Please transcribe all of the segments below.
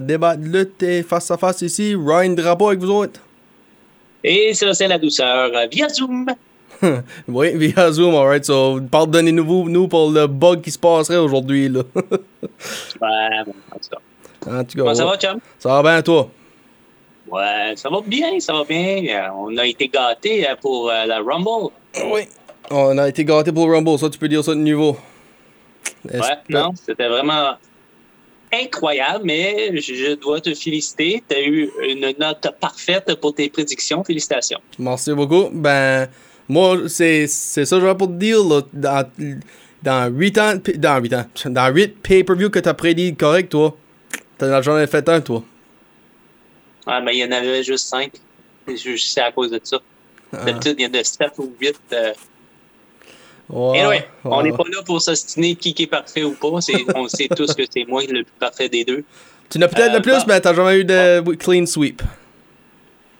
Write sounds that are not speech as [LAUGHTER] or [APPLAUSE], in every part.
Débat de lutte face à face ici. Ryan Drapeau avec vous autres. Et ça, c'est la douceur euh, via Zoom. [LAUGHS] oui, via Zoom, alright. So, pardonnez-nous nous pour le bug qui se passerait aujourd'hui. là. [LAUGHS] Ouais, bon, en tout cas. en tout cas, Comment ça ouais. va, chum? Ça va bien, toi? Ouais, ça va bien, ça va bien. Euh, On a été gâtés euh, pour euh, la Rumble. Oui. On a été gâtés pour le Rumble, ça, tu peux dire ça de niveau. Est-ce Ouais, non, c'était vraiment incroyable, mais je, dois te féliciter. Tu as eu une note parfaite pour tes prédictions. Félicitations. Merci beaucoup. Ben, moi, c'est ça que j'avais pour te dire. Là, dans, dans 8 ans, dans 8 ans, [LAUGHS] dans 8 pay-per-view que t'as prédit correct, toi, t'en as jamais fait un, toi. Ouais, mais il y en avait juste 5. C'est à cause de ça. Ah. D'habitude, il y en a 7 ou 8. Euh... Ouais, Anyway, on n'est pas là pour s'ostiner qui est parfait ou pas. On sait tous que c'est moi le plus parfait des deux. Tu n'as peut-être Euh, le plus, bah. mais t'as jamais eu de clean sweep.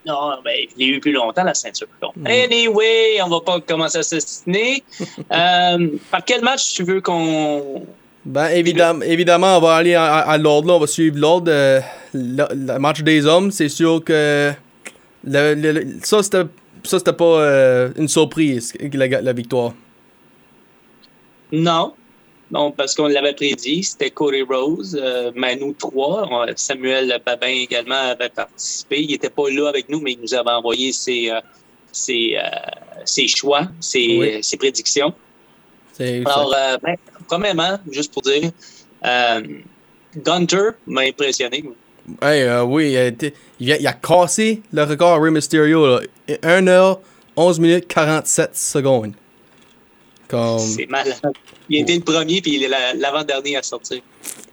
Non, ben, je l'ai eu plus longtemps, la ceinture. Bon. Anyway, on va pas commencer à s'ostiner. [LAUGHS] euh, par quel match tu veux qu'on. Ben, évidemment, évidemment, on va aller à, l'ordre, là. On va suivre l'ordre. euh, le, le match des hommes, c'est sûr que. le- ça, c'était pas euh, une surprise, la, la victoire. Non. Non, parce qu'on l'avait prédit, c'était Cody Rose, euh, Manu 3, on- Samuel Babin également avait participé. Il n'était pas là avec nous, mais il nous avait envoyé ses, euh, ses, euh, ses choix, ses, Oui. ses prédictions. Alors, euh, ben, premièrement, juste pour dire, euh, Gunter m'a impressionné. Hey, euh, oui, il a, il, a, cassé le record à Rey Mysterio. Là. 1 heure, 11 minutes, 47 secondes. Comme... C'est malade. Il était le premier, puis il est la- l'avant-dernier à sortir.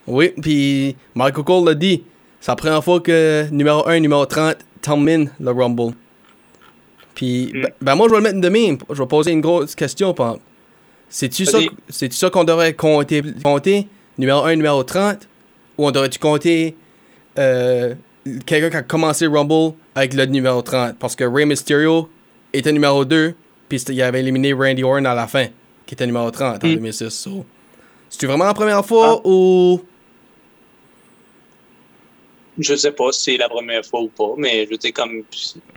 Oui, puis Michael Cole l'a dit. C'est la première fois que numéro 1, numéro 30 termine le Rumble. Puis, Mm. ben, ben, moi, je vais le mettre de même. Je vais poser une grosse question. C'est-tu ça, ça qu'on devrait compter, compter, numéro 1, numéro 30? Ou on devrait-tu compter euh, quelqu'un qui a commencé le Rumble avec le numéro 30? Parce que Rey Mysterio était numéro 2, puis il avait éliminé Randy Orton à la fin, qui était numéro 30 en Mm. 2006. So, C'est-tu vraiment la première fois Ah. ou... Je sais pas si c'est la première fois ou pas, mais je dire, comme.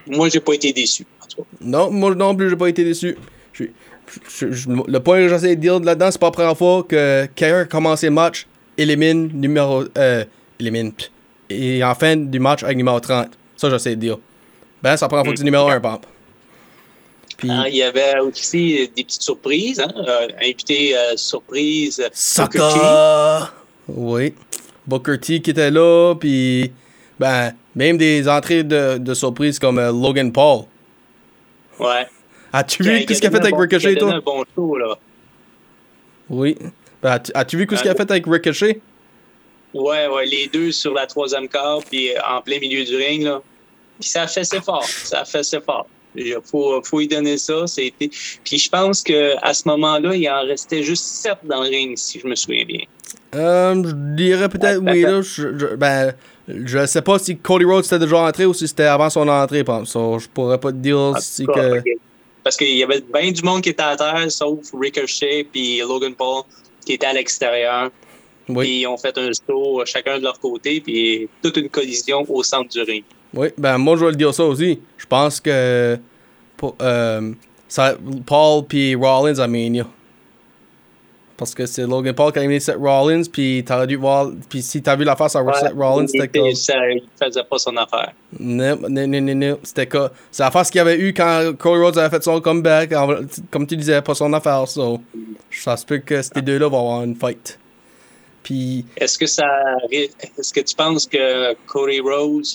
Moi, j'ai pas été déçu. En tout cas. Non, moi non plus, j'ai pas été déçu. Je- je- je- le point que j'essaie de dire là-dedans, c'est pas la première fois que quelqu'un a commencé le match, élimine numéro. Euh, élimine. Et en fin du match avec numéro 30. Ça, j'essaie de dire. Ben, c'est la première fois que c'est numéro 1, pamp. Puis, Hein, il y avait aussi des petites surprises. Hein? Euh, invité euh, surprise. Saka! Oui. Booker T qui était là, puis. Ben, même des entrées de, de surprise comme euh, Logan Paul. Ouais. As-tu vu qu'est-ce qu'il a fait avec Ricochet, toi? un bon show, là. Oui. Ben, as-tu- vu qu'est-ce qu'il a fait avec Ricochet? Ouais, ouais, les deux sur la troisième carte, puis en plein milieu du ring, là. Puis ça a fait ses fort. Ça a fait ses fort. Il faut, faut y donner ça. C'était... Puis je pense qu'à ce moment-là, il en restait juste sept dans le ring, si je me souviens bien. Euh, je dirais peut-être Ouais, oui, là. Je, je- ben, je sais pas si Cody Rhodes était déjà entré ou si c'était avant son entrée, par. So, je pourrais pas te dire En si cas, que. Parce qu'il y avait bien du monde qui était à terre, sauf Ricochet puis Logan Paul qui était à l'extérieur. Oui, Puis ils ont fait un saut euh, chacun de leur côté, puis toute une collision au centre du ring. Oui. Ben, moi, je vais le dire ça aussi. Je pense que. pour- euh, ça, Paul puis Rollins à Mania. Parce que c'est Logan Paul qui a éliminé Seth Rollins, puis t'aurais dû voir. Puis si t'as vu la face à Seth Rollins, c'était ça- il faisait pas son affaire. Non, non, non, non, non. C'était quoi? C'est la face qu'il y avait eu quand Cody Rhodes avait fait son comeback. Comme tu disais, pas son affaire. So, ça se peut que ces deux-là vont avoir une fight. Puis, Est-ce que ça est-ce que tu penses que Cody Rhodes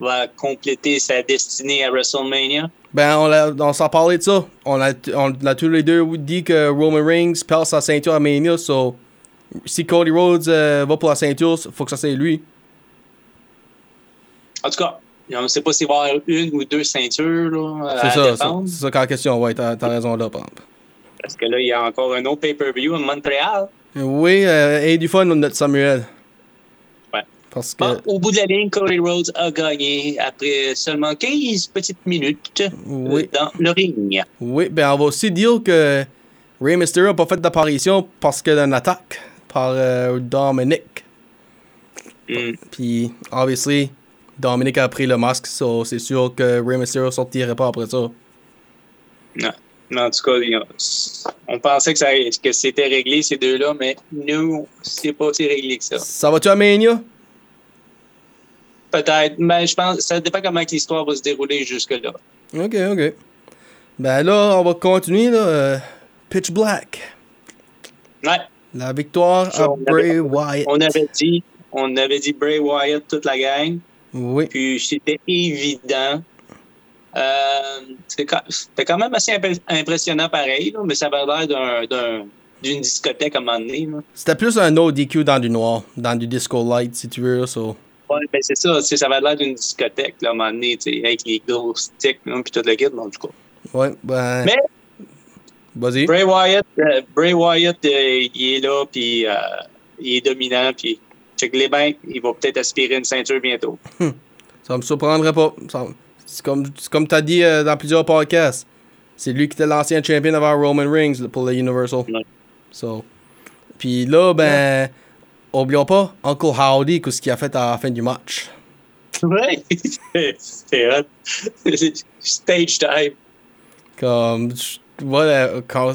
va compléter sa destinée à WrestleMania? Ben, on, on s'en parlait de ça. On a, on a tous les deux dit que Roman Reigns perd sa ceinture à Mania, so si Cody Rhodes euh, va pour la ceinture, faut que ça c'est lui. En tout cas, on ne sait pas s'il va y avoir une ou deux ceintures là, C'est à ça, c'est défendre. c'est ça la question. Ouais, t'as raison là, exemple. Parce que là, il y a encore un autre pay-per-view à Montréal. Oui, euh, et du fun, notre Samuel. Parce que. Ah, au bout de la ligne, Cody Rhodes a gagné après seulement 15 petites minutes Oui. dans le ring. Oui, ben on va aussi dire que Rey Mysterio n'a pas fait d'apparition parce qu'il y a une attaque par euh, Dominic. Hmm. Puis, obviously, Dominic a pris le masque, so c'est sûr que Rey Mysterio sortirait pas après ça. Non. En tout cas, on pensait que, ça, que c'était réglé, ces deux-là, mais nous, c'est pas aussi réglé que ça. Ça va-tu à Mania? Peut-être, mais je pense ça dépend comment que l'histoire va se dérouler jusque-là. Ok, ok. Ben là, on va continuer, là. euh, Pitch Black. Ouais, La victoire à on Bray avait- Wyatt. on avait dit, on avait dit Bray Wyatt, toute la gang, Oui. puis c'était évident. Euh, c'est quand- C'était quand même assez imp- impressionnant pareil, là, mais ça avait l'air d'un- d'un- d'une discothèque à un moment donné. C'était plus un no DQ dans du noir, dans du disco light, si tu veux, so. Ouais, ben c'est ça, ça avait l'air d'une discothèque là, à un moment donné, avec les gros sticks, puis tout le kit, en tout cas. Ouais, ben. Mais- Vas-y. Bray Wyatt, euh, Bray Wyatt euh, il est là, puis euh, il est dominant, puis check les bains, il va peut-être aspirer une ceinture bientôt. Ça me surprendrait pas. Ça- C'est comme, c'est comme tu as dit dans plusieurs podcasts. C'est lui qui était l'ancien champion avant Roman Reigns pour le Universal. Ouais. So. Puis là, ben, oublions pas Uncle Howdy, qu'est-ce qu'il a fait à la fin du match? [LAUGHS] [LAUGHS] Ouais, c'était hot. Stage time. Comme, voilà, quand,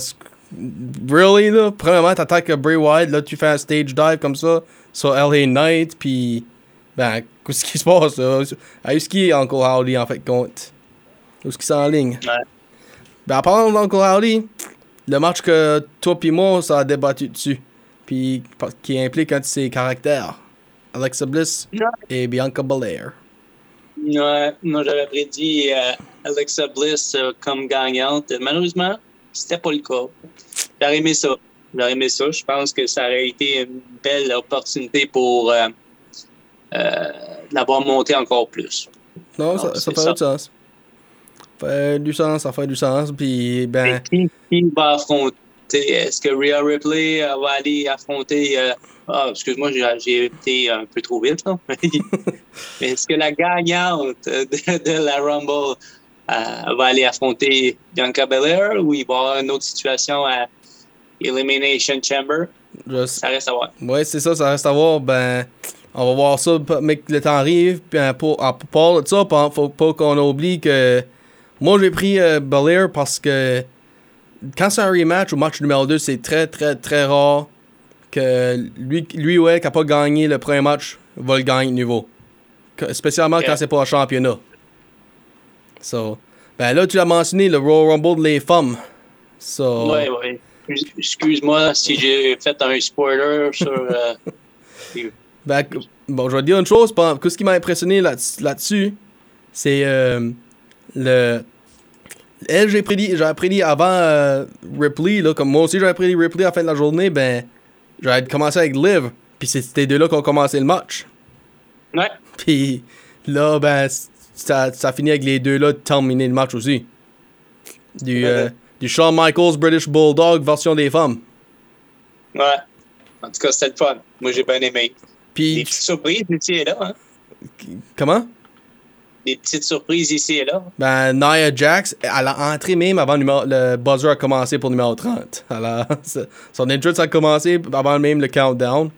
really, là, premièrement, t'attaques Bray Wyatt, là, tu fais un stage dive comme ça sur LA Knight, puis, ben, qu'est-ce qui se passe, là? Est-ce qu'il est, Uncle Howdy, en fait, compte? Où est-ce qu'il s'enligne? Ouais. Ben, en parlant d'Uncle Howdy, le match que toi pis moi, ça a débattu dessus, puis qui implique un de ses caractères, Alexa Bliss Ouais. et Bianca Belair. Ouais, moi, j'avais prédit euh, Alexa Bliss euh, comme gagnante. Malheureusement, c'était pas le cas. J'aurais aimé ça. J'aurais aimé ça. Je pense que ça aurait été une belle opportunité pour euh, l'avoir monté encore plus. Non, ça, ça ça. du sens. Ça fait du sens, ça fait du sens, puis ben... Qui, qui va affronter? Est-ce que Rhea Ripley euh, va aller affronter... euh, ah, excuse-moi, j'ai été un peu trop vite. [LAUGHS] Est-ce que la gagnante de, de la Rumble euh, va aller affronter Bianca Belair ou il va y avoir une autre situation à Elimination Chamber? Je- Ça reste à voir. Ouais, c'est ça, ça reste à voir. Ben, on va voir ça, mais que le temps arrive. Puis, euh, pour, en- pour parler de ça, faut pas qu'on oublie que moi, j'ai pris euh, Belair parce que quand c'est un rematch au match numéro 2, c'est très, très, très rare que lui, lui ou elle qui n'a pas gagné le premier match va le gagner de nouveau. Que- spécialement quand c'est pas un championnat. So, ben là, tu l'as mentionné, le Royal Rumble de les femmes. So, Ouais, ouais. Excuse-moi si j'ai fait un spoiler sur. euh, [LAUGHS] Ben, bon, je vais te dire une chose. Ce qui m'a impressionné là- là-dessus, c'est euh, le. Elle, j'ai prédit, j'avais prédit avant euh, Ripley, là, comme moi aussi j'avais prédit Ripley à la fin de la journée, ben, j'avais commencé avec Liv, puis c'est ces deux-là qui ont commencé le match. ouais. Puis là, ben, ça, ça finit avec les deux-là de terminer le match aussi. Du, euh, Ouais. du Shawn Michaels British Bulldog version des femmes. Ouais. En tout cas, c'était le fun. Moi, j'ai bien aimé. Des Puis, petites surprises là. Hein? comment? Des petites surprises ici et là. Ben, Nia Jax, elle a entré même avant le, numéro- le buzzer a commencé pour le numéro 30. Elle a- son entrance a commencé avant même le countdown.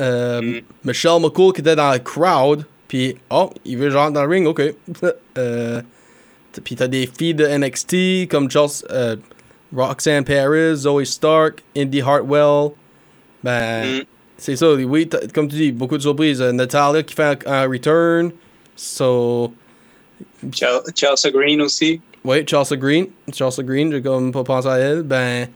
Euh, Mm. Michelle McCool qui était dans le crowd, puis oh, il veut genre dans le ring, ok. [LAUGHS] euh, puis t'as des filles de NXT comme Chelsea, euh, Roxanne Paris, Zoe Stark, Indy Hartwell. Ben, Mm. c'est ça, oui, comme tu dis, beaucoup de surprises. Euh, Natalia qui fait un, un return. So, Chel- Chelsea Green aussi. oui, Chelsea Green. Chelsea Green, j'ai comme pas pensé à elle. Ben.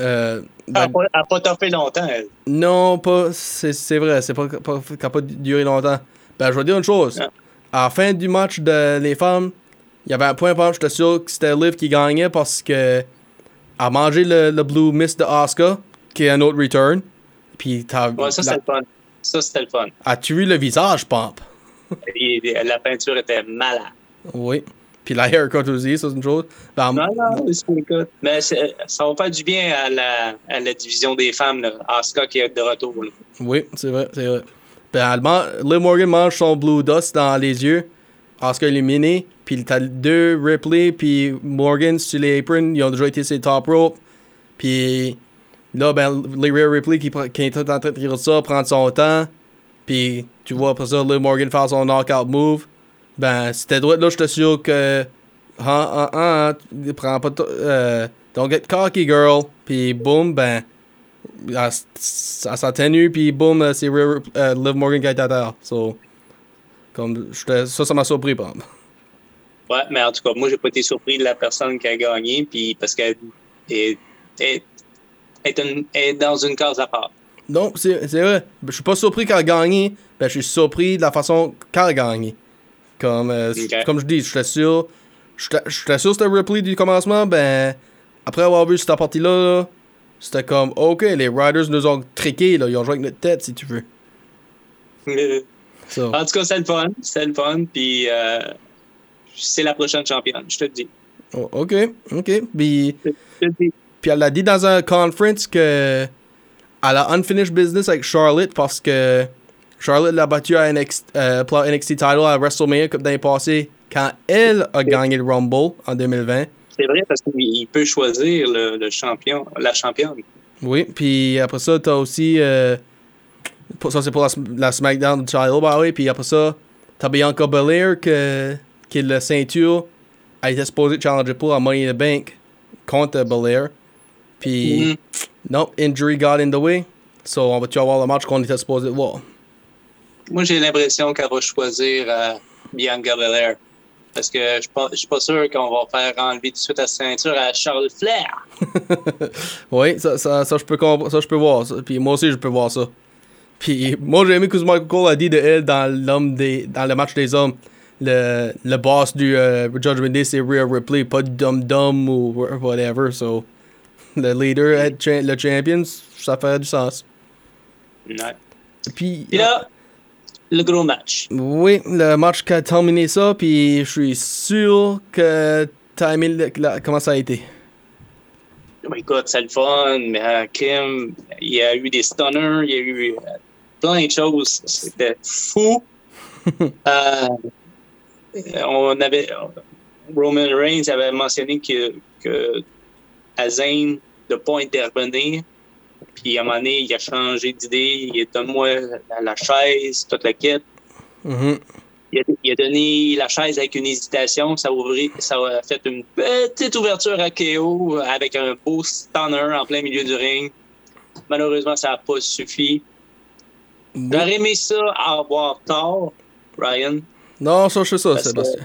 Euh, Elle ben, n'a pas, elle a pas toffé longtemps, elle. non, pas. C'est vrai, c'est pas, pas, ça a pas duré longtemps. Ben, je vais dire une chose. Ah. À la fin du match de les femmes, il y avait un point, exemple, j'étais sûr que c'était Liv qui gagnait parce que a mangé le, le Blue Mist de Asuka, qui est un autre return. Puis t'as. Ouais, ça, c'était le fun. Ça, c'était le fun. As-tu vu le visage, Pomp? Et- la peinture était malade. Oui. Puis la haircut aussi, ça c'est une chose. Non, non, c'est. Mais ça va faire du bien à la, à la division des femmes, là. Asuka qui est de retour. là. Oui, c'est vrai, c'est vrai. Ben, elle Liv Morgan mange son Blue Dust dans les yeux. Asuka éliminé. Puis t'as deux Ripley, puis Morgan sur les aprons. Ils ont déjà été sur les top rope. Puis là, ben, les Rhea Ripley qui, est en train de tirer ça, prendre son temps. Puis tu vois après ça, Liv Morgan faire son knockout move. Ben, c'était droit là, j'étais sûr que. Ah, ah, ah, prends pas. Euh, don't get cocky, girl. Puis boum, ben. Elle, s- elle s'en tenue, puis boum, euh, c'est euh, Liv Morgan qui est à terre. So, comme, ça, ça m'a surpris, par. Ouais, mais en tout cas, moi, j'ai pas été surpris de la personne qui a gagné, puis parce qu'elle est, est, est dans une case à part. Non, c'est vrai. Je suis pas surpris qu'elle a gagné. Ben, je suis surpris de la façon qu'elle a gagné. Comme, euh, comme je dis, j'étais sûr. J'étais sûr que c'était Ripley du commencement. Ben, après avoir vu cette partie-là, là, c'était comme, ok, les Riders nous ont triqué, là. Ils ont joué avec notre tête, si tu veux. So, [LAUGHS] En tout cas, c'est le fun. C'est le fun, puis euh, c'est la prochaine championne, je te le dis. oh, ok, ok. Je puis elle a dit dans un conference que elle a unfinished business avec Charlotte parce que Charlotte l'a battu à NXT, euh, pour la NXT title à WrestleMania comme l'année passée quand elle a gagné le Rumble en 2020. C'est vrai parce qu'il peut choisir le, le champion, la championne. Oui, puis après ça, t'as aussi. euh, pour- ça, c'est pour la, la SmackDown title, bah oui. Puis après ça, t'as Bianca Belair que, qui est le ceinture. Elle était supposée challenger pour la Money in the Bank contre Belair. Puis, Mhm. Non, injury got in the way. So, on va-tu avoir le match qu'on était supposé voir? Moi, j'ai l'impression qu'elle va choisir euh, Bianca Belair. Parce que je je suis pas sûr qu'on va faire enlever tout de suite la ceinture à Charles Flair. [LAUGHS] oui, ça, ça, ça, je peux, compre- ça, je peux voir. Ça. Puis moi aussi, je peux voir ça. Puis moi, j'ai aimé que Michael Cole a dit de elle dans, l'homme des, dans le match des hommes. Le, le boss du euh, Judgment Day, c'est Rhea Ripley, pas Dum Dum ou wha- whatever. So, le leader, être cha- le champion, ça fait du sens. Ouais. Puis, Puis là, le gros match. oui, le match qui a terminé ça, puis je suis sûr que t'as aimé le- la- comment ça a été? Oh écoute, c'est le fun, mais euh, Kim, il y a eu des stunners, il y a eu euh, plein de choses. C'était fou. [LAUGHS] Euh, on avait. Roman Reigns avait mentionné que, que à de pas intervenir. Puis à un moment donné, il a changé d'idée. Il a donné-moi la, la chaise, toute la quête. Mhm. Il a, il a donné la chaise avec une hésitation. Ça ça a fait une petite ouverture à KO avec un beau stunner en plein milieu du ring. Malheureusement, ça n'a pas suffi. J'aurais aimé ça avoir tort, Ryan. Non, ça, je sais ça, Sébastien.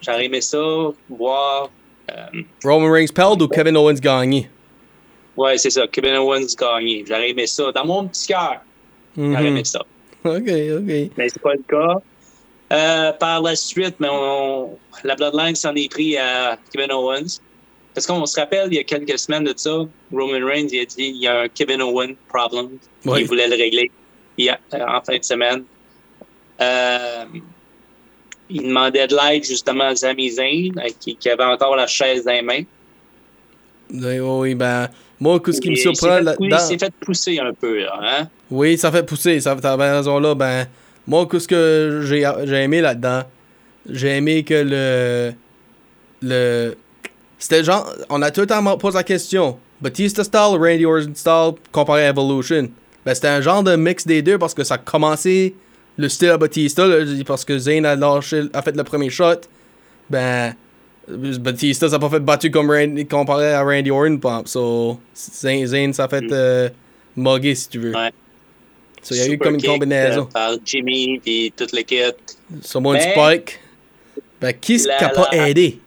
J'aurais aimé ça voir. Euh, Roman Reigns perd ou Kevin Owens gagné? ouais, c'est ça, Kevin Owens gagner. J'aurais aimé ça. Dans mon petit cœur, j'aurais Mhm. aimé ça. Ok, ok. mais c'est pas le cas. Euh, par la suite, mais on- la Bloodline s'en est pris à Kevin Owens. Parce qu'on se rappelle, il y a quelques semaines de ça, Roman Reigns il a dit il y a un Kevin Owens problem. Oui. Il voulait le régler il a- euh, en fin de semaine. Euh, il demandait de l'aide justement à Sami Zayn, euh, qui, qui avait encore la chaise dans les mains. Oui, oui, ben, moi, ce qui me Et il s'est surprend fait pou- Il là-dedans. s'est fait pousser un peu, là, hein? Oui, ça fait pousser, ça t'as raison là. Ben, moi, ce que j'ai aimé là-dedans, j'ai aimé que le. Le. C'était genre. On a tout le temps posé la question. Batista style, Randy Orton style, comparé à Evolution? Ben, c'était un genre de mix des deux parce que ça a commencé le style à Batista, là, parce que Zayn a, lâché, a fait le premier shot. Ben. Batista, ça n'a pas fait battu comme Randy, comparé à Randy Orton, exemple. So, Zayn, Zayn, ça a fait Mm. euh, mugger, si tu veux. Ouais. So, il y a eu comme une combinaison. euh, par Jimmy, puis toute l'équipe. Samoan Mais- Spike. Ben, qui qui a pas la- aidé?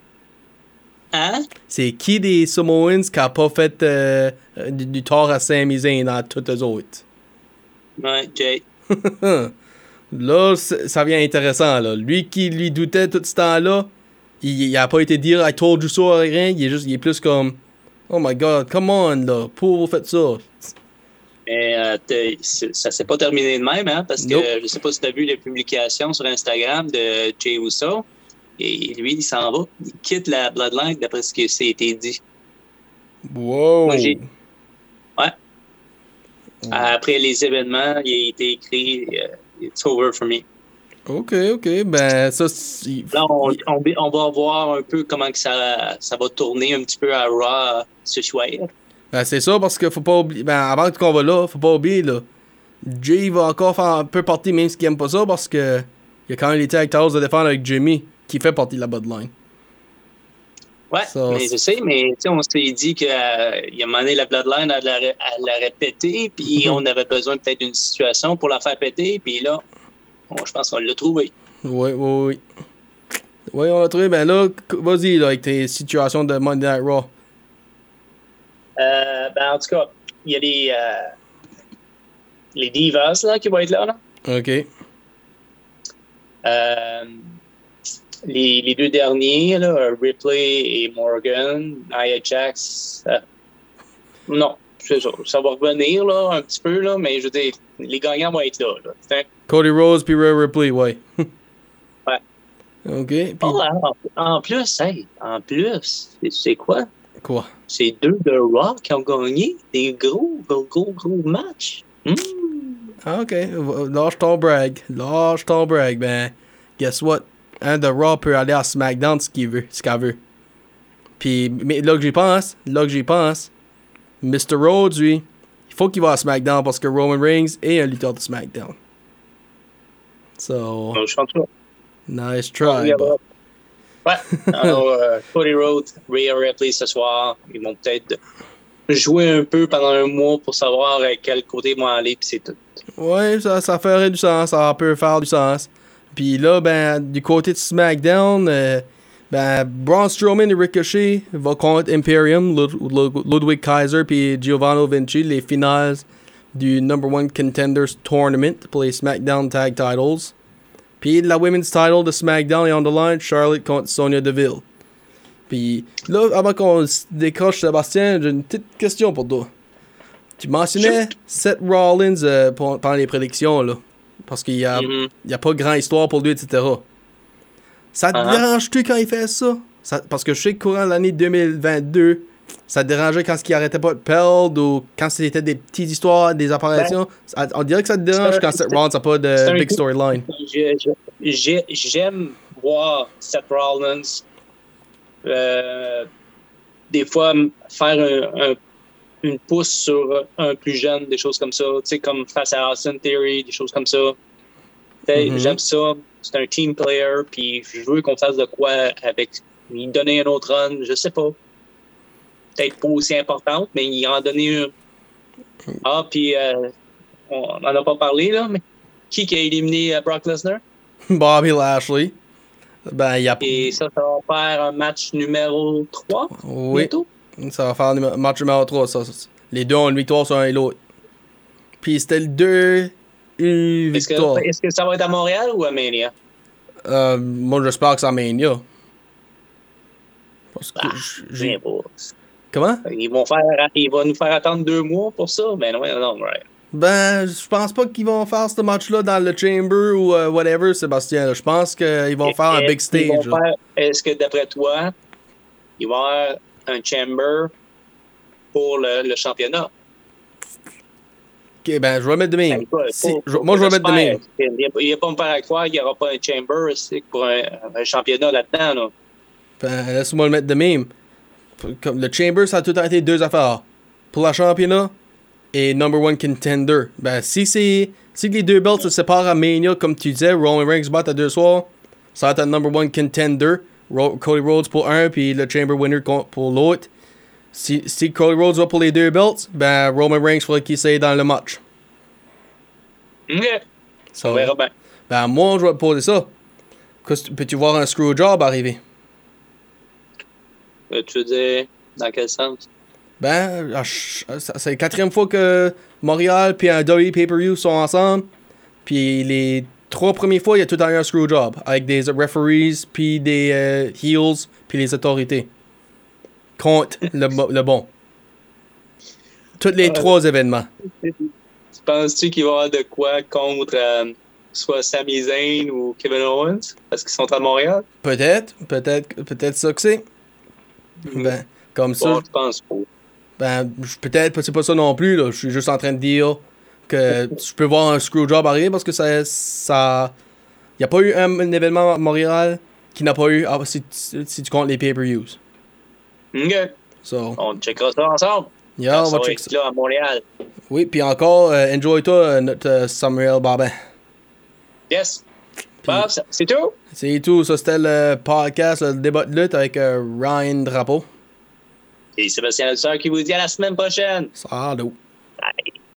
Hein? C'est qui des Samoans qui a pas fait euh, euh, du, du tort à Sami Zayn dans toutes les autres? Ouais, Jay. [LAUGHS] là, ça devient intéressant. Là. Lui qui lui doutait tout ce temps-là, il, il a pas été dire I told you so rien. Il est juste, il est plus comme Oh my god, come on là, pour vous faites ça. Mais euh, ça s'est pas terminé de même, hein, parce que Nope. je sais pas si tu as vu les publications sur Instagram de Jay Uso. Et lui, il s'en va. Il quitte la Bloodline d'après ce qui s'est été dit. Wow. Moi, Ouais. Après les événements, il a été écrit euh, It's over for me. Ok, ok, ben ça, Là, on, on- on va voir un peu comment que ça, ça va tourner un petit peu à Raw ce soir. ben, c'est ça parce que faut pas oublier, ben avant qu'on va là, faut pas oublier là, Jay va encore faire un peu partie même s'il aime pas ça parce que il a quand même les tag titles de défendre avec Jimmy qui fait partie de la Bloodline. Ouais, Ça, mais je sais, mais tu sais, on s'est dit qu'il y a un moment donné, la Bloodline, elle la, la répété, puis Mhm. on avait besoin peut-être d'une situation pour la faire péter, puis là, bon, je pense qu'on l'a trouvé. Oui, oui, oui. Oui, on l'a trouvé. Ben là, vas-y là, avec tes situations de Monday Night Raw. Euh, ben, en tout cas, il y a les, euh, les Divas là, qui vont être là. là. Ok. Euh, les, les deux derniers, là, Ripley et Morgan, Nia Jax, euh, non, c'est ça. Ça va revenir là, un petit peu, là, mais je veux dire, les gagnants vont être là. là. Cody Rose puis Rhea Ripley, ouais. [LAUGHS] Ouais. Ok. Oh, en, en plus, hey, en plus, c'est- quoi? quoi? C'est deux de Raw qui ont gagné des gros, gros, gros, gros matchs. Ah, ok. Lâche ton brag. Lâche ton brag. Ben, guess what? Un de Raw peut aller à SmackDown ce qu'il veut, ce qu'elle veut. Puis, mais là que j'y pense, là que j'y pense, Mr. Rhodes, lui, il faut qu'il va à SmackDown parce que Roman Reigns est un lutteur de SmackDown. So, nice try. but- Ouais, alors euh, Cody Rhodes, Rhea Ripley ce soir, ils vont peut-être jouer un peu pendant un mois pour savoir à quel côté ils vont aller, puis c'est tout. Ouais, ça, ça ferait du sens, ça peut faire du sens. Puis là, ben, du côté de SmackDown, euh, ben, Braun Strowman et Ricochet vont contre Imperium, Lud- Lud- Ludwig Kaiser puis Giovanni Vinci, les finales du Number One Contenders Tournament pour les SmackDown Tag Titles. Puis la Women's Title de SmackDown est on the line, Charlotte contre Sonya Deville. Puis là, avant qu'on décroche Sébastien, j'ai une petite question pour toi. Tu mentionnais Seth Rollins euh, pendant les prédictions, là. Parce qu'il n'y a, Mhm. il y a pas grand histoire pour lui, etc. Ça te Uh-huh. dérange-tu quand il fait ça? Ça- Parce que je sais que courant de l'année 2022, ça te dérangeait quand il arrêtait pas de perdre ou quand c'était des petites histoires, des apparitions? Ça- on dirait que ça te dérange quand Seth Rollins n'a pas de big storyline. J'aime voir Seth Rollins euh, des fois faire un- un- une pousse sur un plus jeune, des choses comme ça, tu sais, comme face à Austin Theory, des choses comme ça. Mhm. J'aime ça. C'est un team player, puis je veux qu'on fasse de quoi avec. Il donner un autre run, je sais pas. Peut-être pas aussi importante, mais il en donné un. Ah, puis euh, on n'en a pas parlé, là, mais qui qui a éliminé euh, Brock Lesnar? [LAUGHS] Bobby Lashley. Ben, il y a. Et ça, ça va faire un match numéro 3 Oui, bientôt? Ça va faire le match numéro 3. Ça, ça. Les deux ont une victoire sur un et l'autre. Puis c'était le 2, une Est-ce victoire. que, est-ce que ça va être à Montréal ou à Mania? Euh, moi, j'espère que c'est à Mania. Parce que Ah, j'ai. Comment? Ils vont, faire, ils vont nous faire attendre deux mois pour ça? Ben non, non, right. Ben, je pense pas qu'ils vont faire ce match-là dans le Chamber ou euh, whatever, Sébastien. Je pense qu'ils vont faire un big vont stage. faire- Est-ce que d'après toi, il va y avoir un chamber pour le, le championnat? Ok, ben, je vais mettre de même. Ben, pas- Si- pas- je- moi, je vais mettre de même. j'espère. Il n'y a, pas me faire croire qu'il n'y aura pas un chamber pour un, un championnat là-dedans. Là. Ben, laisse-moi le mettre de même. Comme le Chamber, ça a tout le temps été deux affaires. Pour la championnat et number one contender. Ben, si c'est. Si les deux belts se séparent à Mania, comme tu disais, Roman Reigns bat à deux soirs, ça va être un number one contender. Cody Rhodes pour un, puis le Chamber winner pour l'autre. Si, si Cody Rhodes va pour les deux belts, ben Roman Reigns faudrait qu'il s'aille dans le match. On verra bien. ben, moi, je vais te poser ça. Peux-tu voir un screwjob arriver? Tu veux dire, dans quel sens? Ben, ça- c'est la quatrième fois que Montréal puis un WWE pay-per-view sont ensemble. Puis les trois premières fois, il y a tout eu un screw job avec des referees, puis des euh, heels, puis les autorités contre le, le bon. Tous les Ouais. trois événements. Tu penses-tu qu'il va y avoir de quoi contre euh, soit Sami Zayn ou Kevin Owens? Parce qu'ils sont à Montréal? Peut-être, peut-être, peut-être ça que c'est. Ben, comme ça, Bon, je pense pas. ben, peut-être, c'est pas ça non plus, là. Je suis juste en train de dire que je peux voir un screw job arriver parce que ça, ça, y a pas eu un, un événement à Montréal qui n'a pas eu, ah, si, si tu comptes les pay-per-views. OK. So, On checkera ça ensemble. yeah, on va va check être ça. là à Montréal. Oui, puis encore, euh, enjoy-toi euh, notre euh, Samuel Babin. Yes. Bob, ça- c'est tout? C'est tout, ça c'était le podcast, le débat de lutte avec euh, Ryan Drapeau. Et Sébastien Lessard qui vous dit à la semaine prochaine. Salut. Bye.